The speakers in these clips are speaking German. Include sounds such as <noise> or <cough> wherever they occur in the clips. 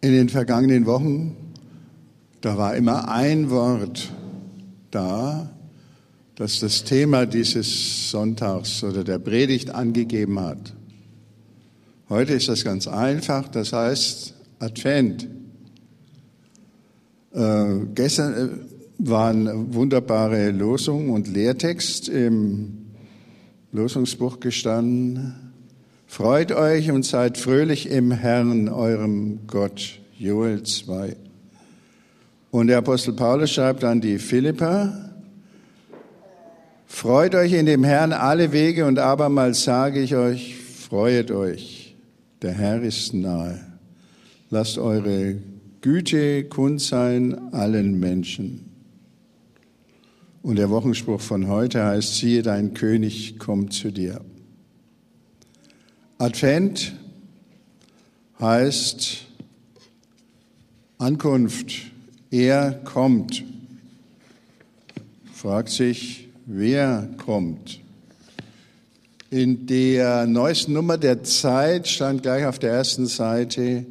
In den vergangenen Wochen, da war immer ein Wort da, das das Thema dieses Sonntags oder der Predigt angegeben hat. Heute ist das ganz einfach, das heißt Advent. Äh, gestern äh, waren wunderbare Losung und Lehrtext im Losungsbuch gestanden. Freut euch und seid fröhlich im Herrn, eurem Gott. Joel 2. Und der Apostel Paulus schreibt an die Philippa, Freut euch in dem Herrn alle Wege und abermals sage ich euch, freuet euch, der Herr ist nahe. Lasst eure Güte kund sein allen Menschen. Und der Wochenspruch von heute heißt, siehe, dein König kommt zu dir. Advent heißt Ankunft. Er kommt. Fragt sich, wer kommt? In der neuesten Nummer der Zeit stand gleich auf der ersten Seite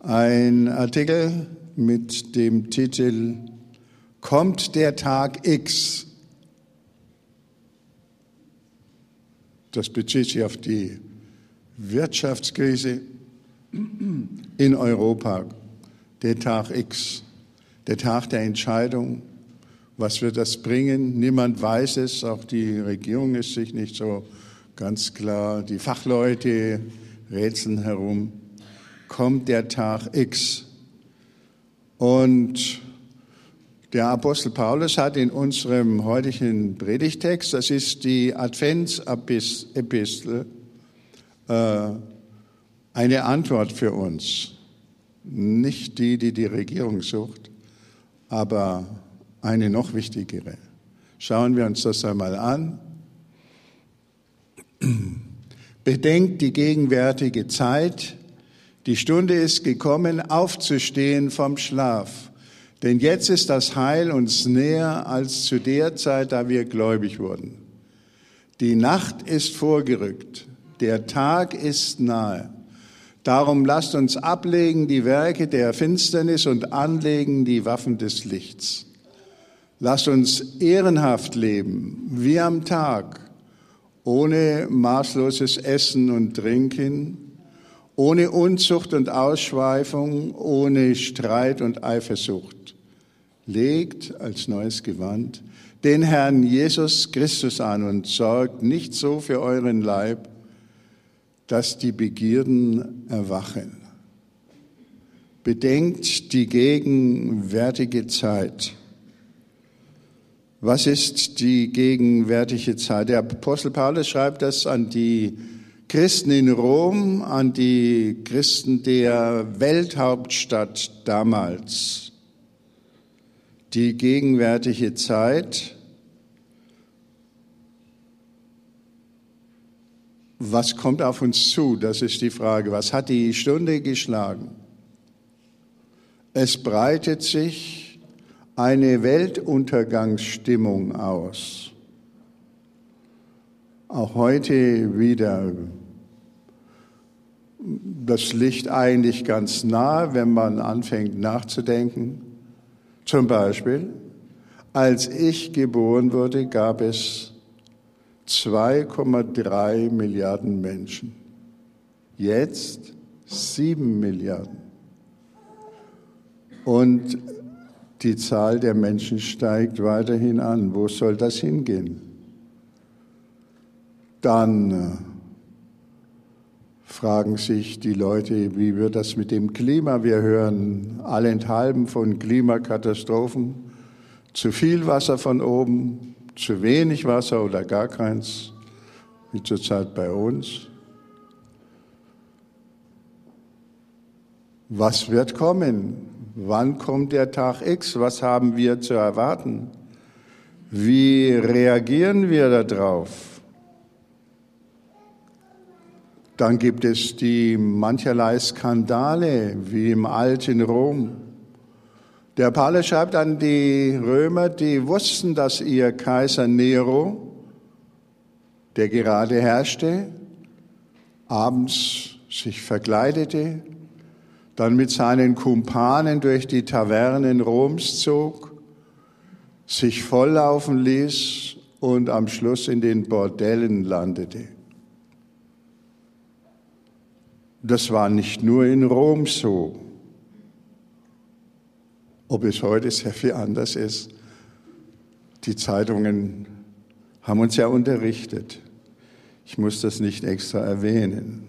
ein Artikel mit dem Titel kommt der Tag X. Das bezieht sich auf die Wirtschaftskrise in Europa. Der Tag X, der Tag der Entscheidung. Was wird das bringen? Niemand weiß es, auch die Regierung ist sich nicht so ganz klar. Die Fachleute rätseln herum. Kommt der Tag X. Und der Apostel Paulus hat in unserem heutigen Predigtext, das ist die Adventsepistel, äh, eine Antwort für uns. Nicht die, die die Regierung sucht, aber eine noch wichtigere. Schauen wir uns das einmal an. Bedenkt die gegenwärtige Zeit. Die Stunde ist gekommen, aufzustehen vom Schlaf denn jetzt ist das Heil uns näher als zu der Zeit, da wir gläubig wurden. Die Nacht ist vorgerückt, der Tag ist nahe. Darum lasst uns ablegen die Werke der Finsternis und anlegen die Waffen des Lichts. Lasst uns ehrenhaft leben, wie am Tag, ohne maßloses Essen und Trinken, ohne Unzucht und Ausschweifung, ohne Streit und Eifersucht. Legt als neues Gewand den Herrn Jesus Christus an und sorgt nicht so für euren Leib, dass die Begierden erwachen. Bedenkt die gegenwärtige Zeit. Was ist die gegenwärtige Zeit? Der Apostel Paulus schreibt das an die Christen in Rom, an die Christen der Welthauptstadt damals. Die gegenwärtige Zeit, was kommt auf uns zu? Das ist die Frage. Was hat die Stunde geschlagen? Es breitet sich eine Weltuntergangsstimmung aus auch heute wieder das Licht eigentlich ganz nah, wenn man anfängt nachzudenken. Zum Beispiel, als ich geboren wurde, gab es 2,3 Milliarden Menschen. Jetzt 7 Milliarden. Und die Zahl der Menschen steigt weiterhin an. Wo soll das hingehen? dann äh, fragen sich die Leute, wie wird das mit dem Klima? Wir hören allenthalben von Klimakatastrophen. Zu viel Wasser von oben, zu wenig Wasser oder gar keins, wie zurzeit bei uns. Was wird kommen? Wann kommt der Tag X? Was haben wir zu erwarten? Wie reagieren wir darauf? Dann gibt es die mancherlei Skandale wie im alten Rom. Der Paulus schreibt an die Römer, die wussten, dass ihr Kaiser Nero, der gerade herrschte, abends sich verkleidete, dann mit seinen Kumpanen durch die Tavernen Roms zog, sich volllaufen ließ und am Schluss in den Bordellen landete. Das war nicht nur in Rom so, ob es heute sehr viel anders ist. Die Zeitungen haben uns ja unterrichtet. Ich muss das nicht extra erwähnen.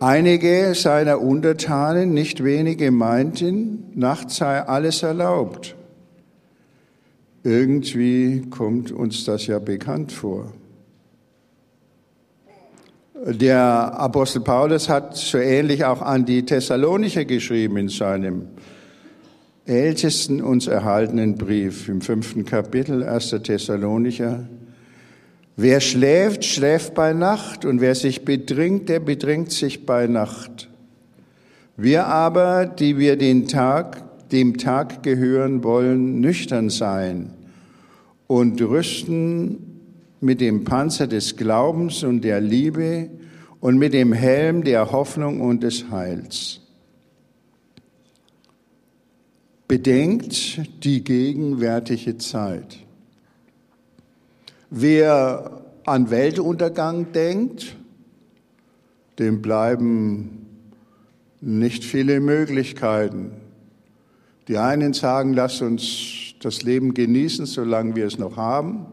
Einige seiner Untertanen, nicht wenige, meinten, nachts sei alles erlaubt. Irgendwie kommt uns das ja bekannt vor. Der Apostel Paulus hat so ähnlich auch an die Thessalonicher geschrieben in seinem ältesten uns erhaltenen Brief im fünften Kapitel 1. Thessalonicher. Wer schläft, schläft bei Nacht und wer sich bedringt, der bedringt sich bei Nacht. Wir aber, die wir den Tag, dem Tag gehören wollen, nüchtern sein und rüsten mit dem Panzer des Glaubens und der Liebe und mit dem Helm der Hoffnung und des Heils. Bedenkt die gegenwärtige Zeit. Wer an Weltuntergang denkt, dem bleiben nicht viele Möglichkeiten. Die einen sagen, lass uns das Leben genießen, solange wir es noch haben,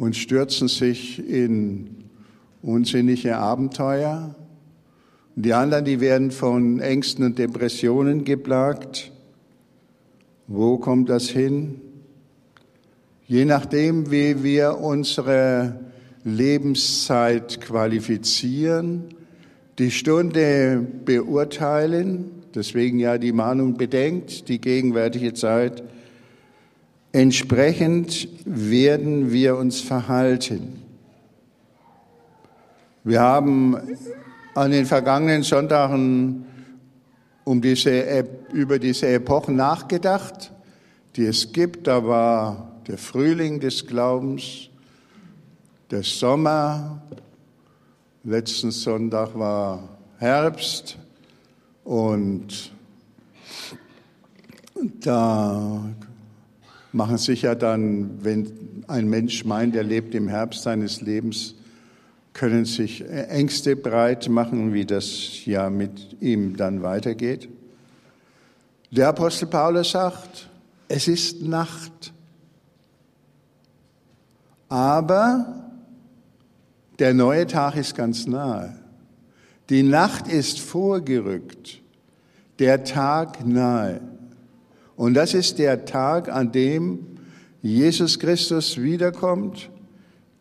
und stürzen sich in unsinnige Abenteuer. Die anderen, die werden von Ängsten und Depressionen geplagt. Wo kommt das hin? Je nachdem, wie wir unsere Lebenszeit qualifizieren, die Stunde beurteilen, deswegen ja die Mahnung bedenkt, die gegenwärtige Zeit, entsprechend werden wir uns verhalten. Wir haben an den vergangenen Sonntagen um diese, über diese Epochen nachgedacht, die es gibt. Da war der Frühling des Glaubens, der Sommer, letzten Sonntag war Herbst und da machen sich ja dann, wenn ein Mensch meint, er lebt im Herbst seines Lebens, können sich Ängste breit machen, wie das ja mit ihm dann weitergeht. Der Apostel Paulus sagt, es ist Nacht. Aber der neue Tag ist ganz nahe. Die Nacht ist vorgerückt, der Tag nahe. Und das ist der Tag, an dem Jesus Christus wiederkommt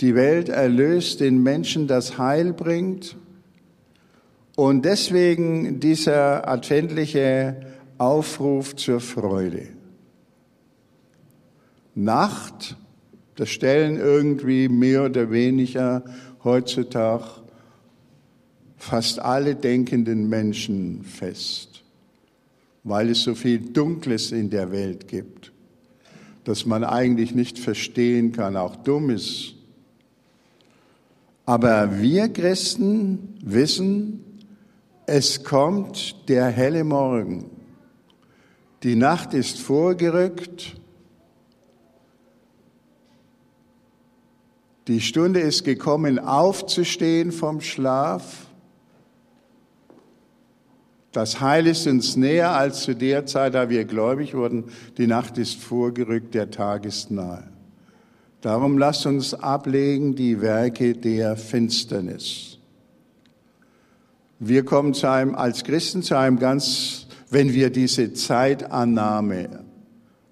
die Welt erlöst, den Menschen das Heil bringt. Und deswegen dieser adventliche Aufruf zur Freude. Nacht, das stellen irgendwie mehr oder weniger heutzutage fast alle denkenden Menschen fest, weil es so viel Dunkles in der Welt gibt, dass man eigentlich nicht verstehen kann, auch Dummes aber wir Christen wissen, es kommt der helle Morgen. Die Nacht ist vorgerückt. Die Stunde ist gekommen, aufzustehen vom Schlaf. Das Heil ist uns näher als zu der Zeit, da wir gläubig wurden. Die Nacht ist vorgerückt, der Tag ist nahe. Darum lasst uns ablegen die Werke der Finsternis. Wir kommen zu einem, als Christen zu einem ganz, wenn wir diese Zeitannahme,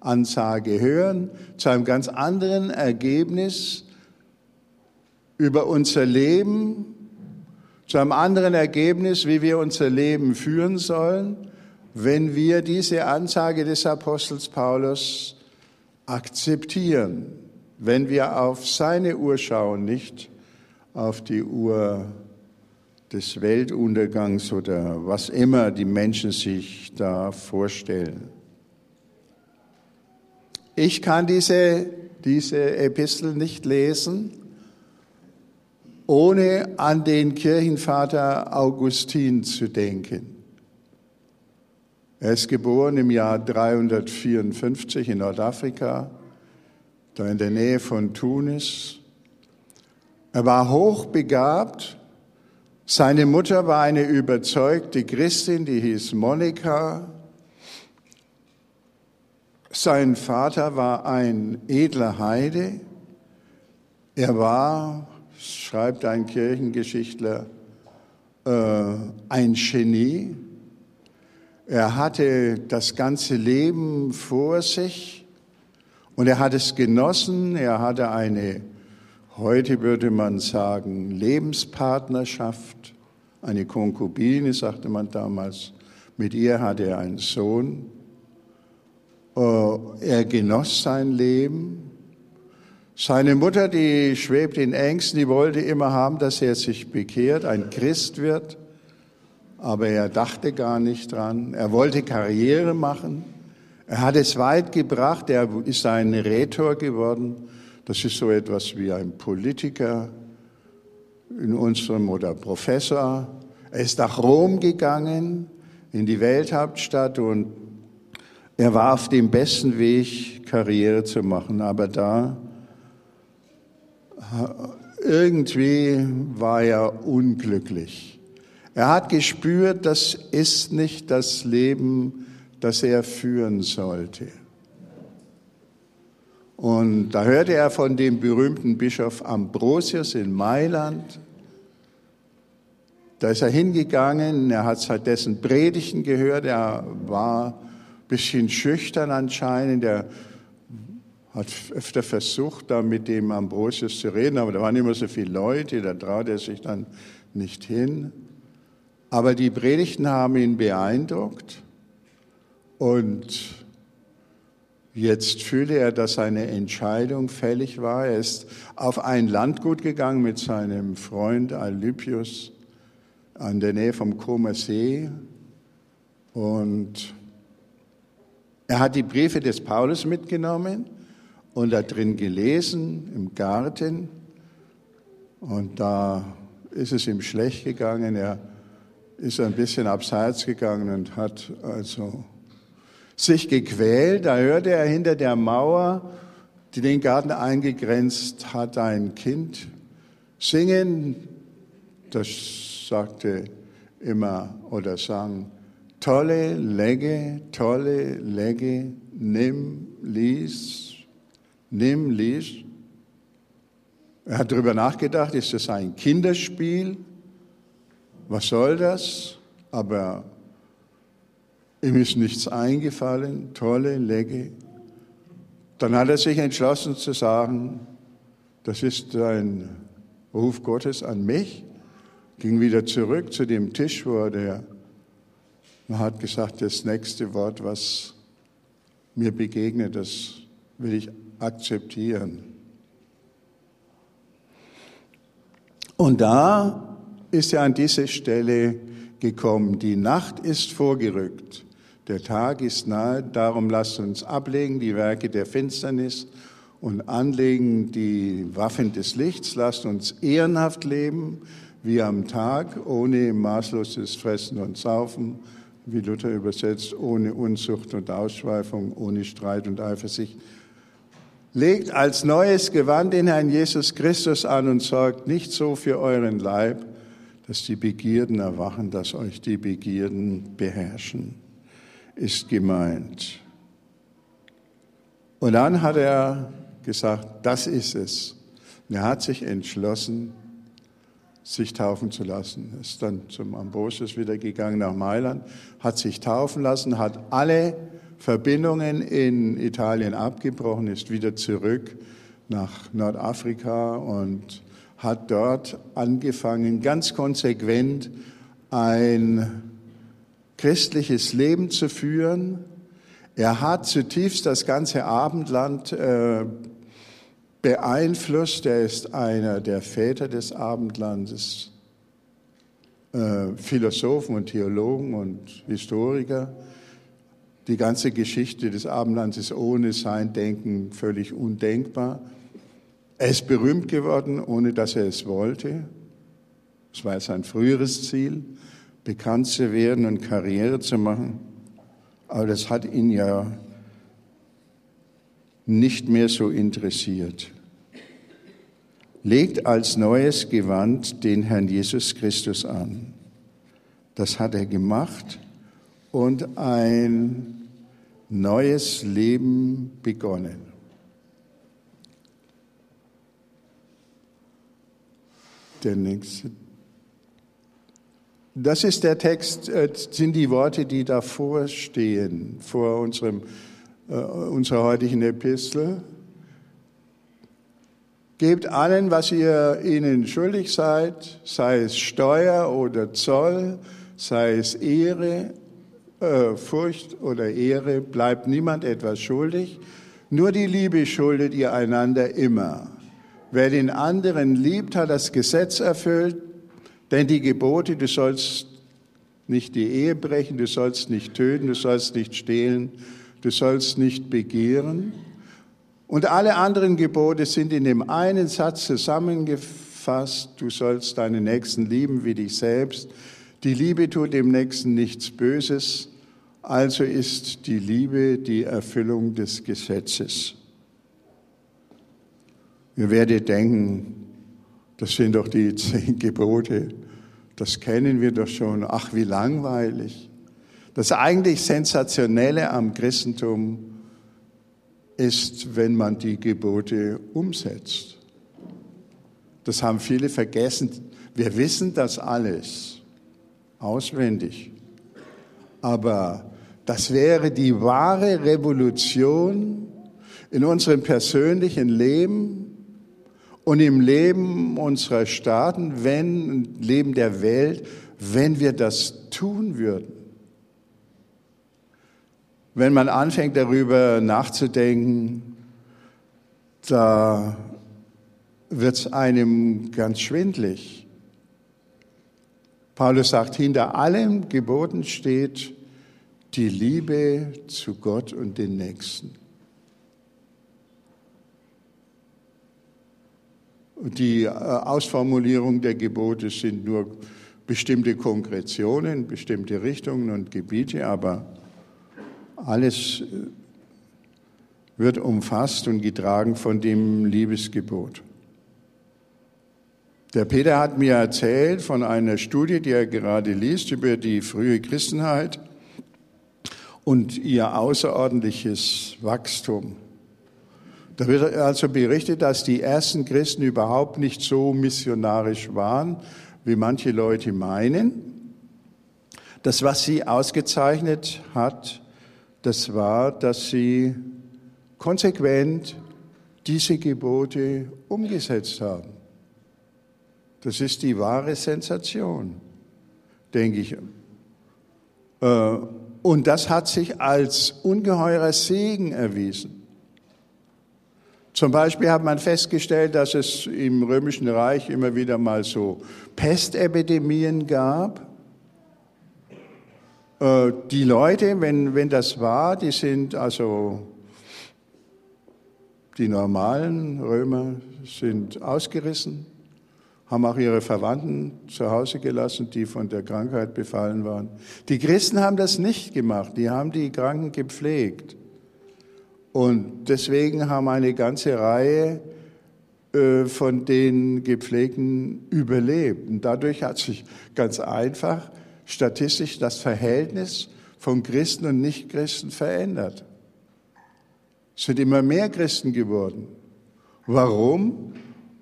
Ansage hören, zu einem ganz anderen Ergebnis über unser Leben, zu einem anderen Ergebnis, wie wir unser Leben führen sollen, wenn wir diese Ansage des Apostels Paulus akzeptieren wenn wir auf seine Uhr schauen, nicht auf die Uhr des Weltuntergangs oder was immer die Menschen sich da vorstellen. Ich kann diese, diese Epistel nicht lesen, ohne an den Kirchenvater Augustin zu denken. Er ist geboren im Jahr 354 in Nordafrika, da in der Nähe von Tunis. Er war hochbegabt. Seine Mutter war eine überzeugte Christin, die hieß Monika. Sein Vater war ein edler Heide. Er war, schreibt ein Kirchengeschichtler, äh, ein Genie. Er hatte das ganze Leben vor sich und er hat es genossen. Er hatte eine, heute würde man sagen, Lebenspartnerschaft, eine Konkubine, sagte man damals. Mit ihr hatte er einen Sohn. Äh, er genoss sein Leben. Seine Mutter, die schwebt in Ängsten, die wollte immer haben, dass er sich bekehrt, ein Christ wird. Aber er dachte gar nicht dran. Er wollte Karriere machen. Er hat es weit gebracht. Er ist ein Rhetor geworden. Das ist so etwas wie ein Politiker in unserem oder Professor. Er ist nach Rom gegangen, in die Welthauptstadt und er war auf dem besten Weg, Karriere zu machen. Aber da irgendwie war er unglücklich. Er hat gespürt, das ist nicht das Leben, das er führen sollte. Und da hörte er von dem berühmten Bischof Ambrosius in Mailand. Da ist er hingegangen, er hat dessen Predigten gehört, er war ein bisschen schüchtern anscheinend, er hat öfter versucht, da mit dem Ambrosius zu reden, aber da waren immer so viele Leute, da traut er sich dann nicht hin. Aber die Predigten haben ihn beeindruckt und jetzt fühlte er, dass seine Entscheidung fällig war. Er ist auf ein Landgut gegangen mit seinem Freund Alypius an der Nähe vom Comer See und er hat die Briefe des Paulus mitgenommen und da drin gelesen im Garten. Und da ist es ihm schlecht gegangen. Er ist ein bisschen abseits gegangen und hat also sich gequält. Da hörte er hinter der Mauer, die den Garten eingegrenzt hat, ein Kind singen. Das sagte immer oder sang, tolle Legge, tolle Legge, nimm, lies, nimm, lies. Er hat darüber nachgedacht, ist das ein Kinderspiel? Was soll das? Aber ihm ist nichts eingefallen, tolle Legge. Dann hat er sich entschlossen zu sagen, das ist ein Ruf Gottes an mich, ging wieder zurück zu dem Tisch, wo er man hat gesagt, das nächste Wort, was mir begegnet, das will ich akzeptieren. Und da ist er an diese Stelle gekommen. Die Nacht ist vorgerückt. Der Tag ist nahe. Darum lasst uns ablegen die Werke der Finsternis und anlegen die Waffen des Lichts. Lasst uns ehrenhaft leben, wie am Tag, ohne maßloses Fressen und Saufen, wie Luther übersetzt, ohne Unzucht und Ausschweifung, ohne Streit und Eifersicht Legt als neues Gewand den Herrn Jesus Christus an und sorgt nicht so für euren Leib, dass die Begierden erwachen, dass euch die Begierden beherrschen, ist gemeint. Und dann hat er gesagt, das ist es. Und er hat sich entschlossen, sich taufen zu lassen. Ist dann zum Ambrosius wieder gegangen nach Mailand, hat sich taufen lassen, hat alle Verbindungen in Italien abgebrochen, ist wieder zurück nach Nordafrika und hat dort angefangen, ganz konsequent ein christliches Leben zu führen. Er hat zutiefst das ganze Abendland äh, beeinflusst. Er ist einer der Väter des Abendlandes, äh, Philosophen und Theologen und Historiker. Die ganze Geschichte des Abendlands ist ohne sein Denken völlig undenkbar. Er ist berühmt geworden, ohne dass er es wollte. Das war sein früheres Ziel, bekannt zu werden und Karriere zu machen. Aber das hat ihn ja nicht mehr so interessiert. Legt als neues Gewand den Herrn Jesus Christus an. Das hat er gemacht und ein neues Leben begonnen. Der nächste. Das ist der Text, äh, sind die Worte, die davor stehen, vor unserem, äh, unserer heutigen Epistel. Gebt allen, was ihr ihnen schuldig seid, sei es Steuer oder Zoll, sei es Ehre, äh, Furcht oder Ehre, bleibt niemand etwas schuldig. Nur die Liebe schuldet ihr einander immer. Wer den anderen liebt, hat das Gesetz erfüllt, denn die Gebote, du sollst nicht die Ehe brechen, du sollst nicht töten, du sollst nicht stehlen, du sollst nicht begehren. Und alle anderen Gebote sind in dem einen Satz zusammengefasst, du sollst deinen Nächsten lieben wie dich selbst. Die Liebe tut dem Nächsten nichts Böses, also ist die Liebe die Erfüllung des Gesetzes. Ihr werdet denken, das sind doch die zehn Gebote, das kennen wir doch schon, ach wie langweilig. Das eigentlich Sensationelle am Christentum ist, wenn man die Gebote umsetzt. Das haben viele vergessen. Wir wissen das alles auswendig. Aber das wäre die wahre Revolution in unserem persönlichen Leben, und im Leben unserer Staaten, wenn, im Leben der Welt, wenn wir das tun würden. Wenn man anfängt darüber nachzudenken, da wird es einem ganz schwindlig. Paulus sagt, hinter allen Geboten steht die Liebe zu Gott und den Nächsten. Die äh, Ausformulierung der Gebote sind nur bestimmte Konkretionen, bestimmte Richtungen und Gebiete, aber alles äh, wird umfasst und getragen von dem Liebesgebot. Der Peter hat mir erzählt von einer Studie, die er gerade liest über die frühe Christenheit und ihr außerordentliches Wachstum. Da wird also berichtet, dass die ersten Christen überhaupt nicht so missionarisch waren, wie manche Leute meinen. Das, was sie ausgezeichnet hat, das war, dass sie konsequent diese Gebote umgesetzt haben. Das ist die wahre Sensation, denke ich. Äh, und das hat sich als ungeheurer Segen erwiesen. Zum Beispiel hat man festgestellt, dass es im Römischen Reich immer wieder mal so Pestepidemien gab. Äh, die Leute, wenn, wenn das war, die sind also, die normalen Römer sind ausgerissen, haben auch ihre Verwandten zu Hause gelassen, die von der Krankheit befallen waren. Die Christen haben das nicht gemacht, die haben die Kranken gepflegt. Und deswegen haben eine ganze Reihe äh, von den Gepflegten überlebt. Und dadurch hat sich ganz einfach statistisch das Verhältnis von Christen und Nichtchristen verändert. Es sind immer mehr Christen geworden. Warum?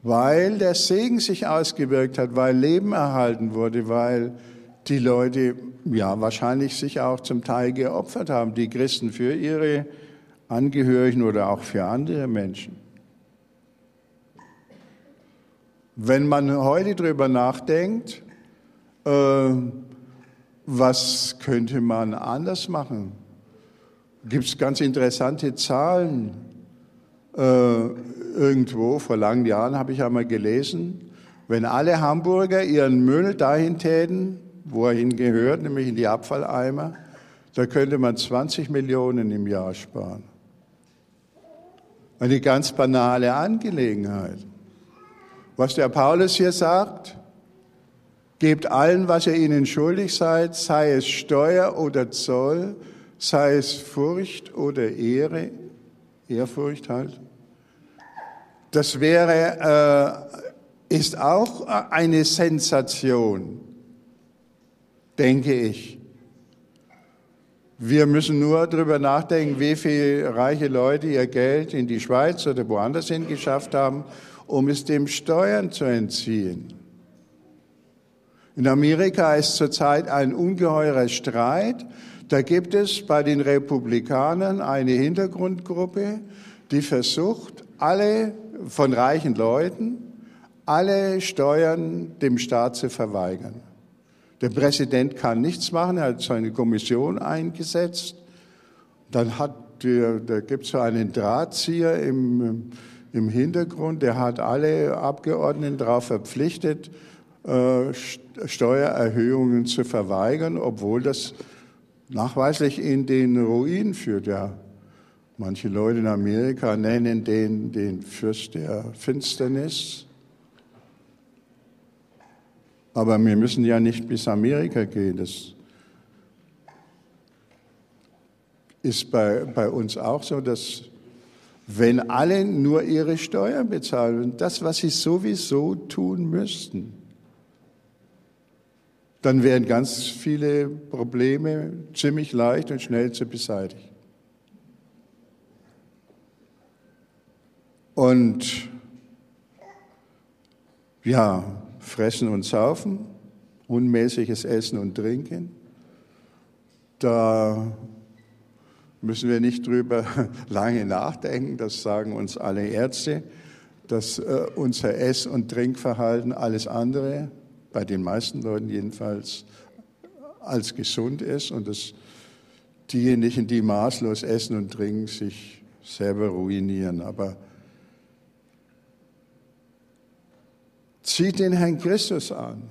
Weil der Segen sich ausgewirkt hat, weil Leben erhalten wurde, weil die Leute ja wahrscheinlich sich auch zum Teil geopfert haben, die Christen für ihre Angehörigen oder auch für andere Menschen. Wenn man heute darüber nachdenkt, äh, was könnte man anders machen? Gibt es ganz interessante Zahlen. Äh, irgendwo, vor langen Jahren habe ich einmal gelesen, wenn alle Hamburger ihren Müll dahin täten, wo er hingehört, nämlich in die Abfalleimer, da könnte man 20 Millionen im Jahr sparen. Eine ganz banale Angelegenheit. Was der Paulus hier sagt, Gebt allen, was ihr ihnen schuldig seid, sei es Steuer oder Zoll, sei es Furcht oder Ehre, Ehrfurcht halt. Das wäre, äh, ist auch eine Sensation, denke ich. Wir müssen nur darüber nachdenken, wie viele reiche Leute ihr Geld in die Schweiz oder woanders hin geschafft haben, um es dem Steuern zu entziehen. In Amerika ist zurzeit ein ungeheurer Streit. Da gibt es bei den Republikanern eine Hintergrundgruppe, die versucht, alle von reichen Leuten, alle Steuern dem Staat zu verweigern. Der Präsident kann nichts machen, er hat seine Kommission eingesetzt. Dann hat da gibt es so einen Drahtzieher im, im Hintergrund, der hat alle Abgeordneten darauf verpflichtet, äh, Steuererhöhungen zu verweigern, obwohl das nachweislich in den Ruin führt. Ja, manche Leute in Amerika nennen den den Fürst der Finsternis. Aber wir müssen ja nicht bis Amerika gehen. Das ist bei, bei uns auch so, dass wenn alle nur ihre Steuern bezahlen, das, was sie sowieso tun müssten, dann wären ganz viele Probleme ziemlich leicht und schnell zu beseitigen. Und ja, fressen und saufen, unmäßiges Essen und Trinken. Da müssen wir nicht drüber <laughs> lange nachdenken, das sagen uns alle Ärzte, dass äh, unser Ess- und Trinkverhalten alles andere, bei den meisten Leuten jedenfalls, als gesund ist und dass diejenigen, die maßlos essen und trinken, sich selber ruinieren. Aber Zieht den Herrn Christus an.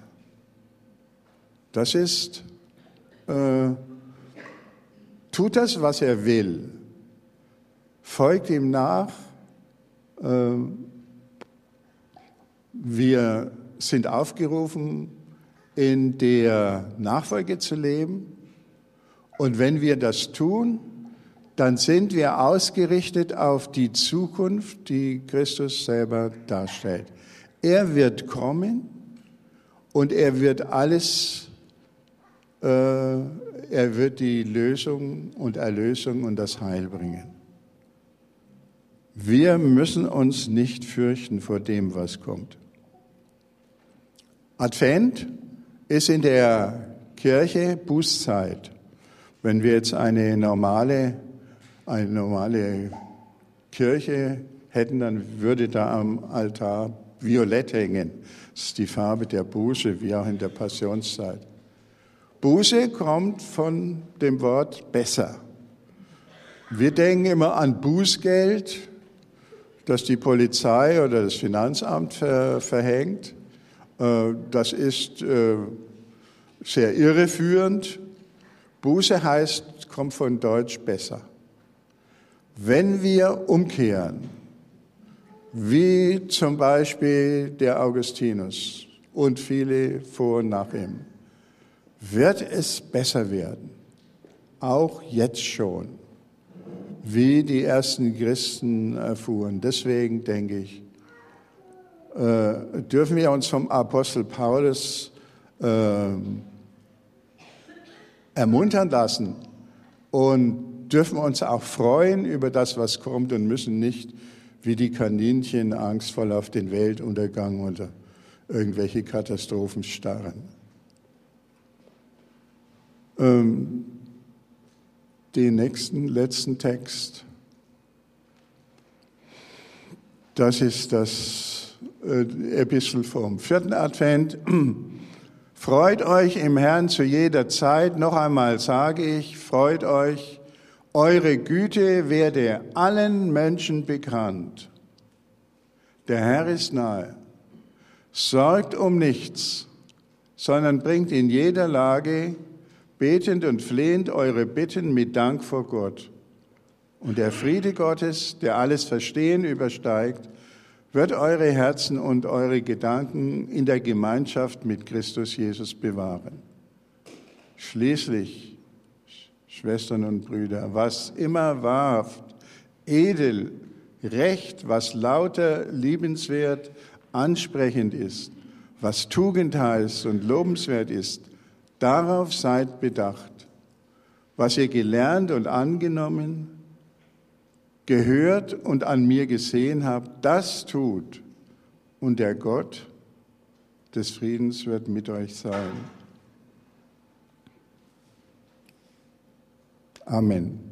Das ist, äh, tut das, was er will. Folgt ihm nach. Äh, wir sind aufgerufen, in der Nachfolge zu leben. Und wenn wir das tun, dann sind wir ausgerichtet auf die Zukunft, die Christus selber darstellt. Er wird kommen und er wird alles, äh, er wird die Lösung und Erlösung und das Heil bringen. Wir müssen uns nicht fürchten vor dem, was kommt. Advent ist in der Kirche Bußzeit. Wenn wir jetzt eine normale, eine normale Kirche hätten, dann würde da am Altar violett hängen. Das ist die Farbe der Buße, wie auch in der Passionszeit. Buße kommt von dem Wort besser. Wir denken immer an Bußgeld, das die Polizei oder das Finanzamt verhängt. Äh, das ist äh, sehr irreführend. Buße heißt, kommt von Deutsch besser. Wenn wir umkehren, wie zum Beispiel der Augustinus und viele vor und nach ihm, wird es besser werden, auch jetzt schon, wie die ersten Christen erfuhren. Deswegen denke ich, äh, dürfen wir uns vom Apostel Paulus äh, ermuntern lassen und dürfen uns auch freuen über das, was kommt und müssen nicht wie die Kaninchen angstvoll auf den Weltuntergang oder irgendwelche Katastrophen starren. Ähm, den nächsten, letzten Text, das ist das äh, Epistel vom vierten Advent. <clears throat> Freut euch im Herrn zu jeder Zeit. Noch einmal sage ich, freut euch eure Güte werde allen Menschen bekannt. Der Herr ist nahe. Sorgt um nichts, sondern bringt in jeder Lage betend und flehend eure Bitten mit Dank vor Gott. Und der Friede Gottes, der alles Verstehen übersteigt, wird eure Herzen und eure Gedanken in der Gemeinschaft mit Christus Jesus bewahren. Schließlich, Schwestern und Brüder, was immer wahrhaft, edel, recht, was lauter, liebenswert, ansprechend ist, was tugendheiß und lobenswert ist, darauf seid bedacht. Was ihr gelernt und angenommen, gehört und an mir gesehen habt, das tut. Und der Gott des Friedens wird mit euch sein. Amen.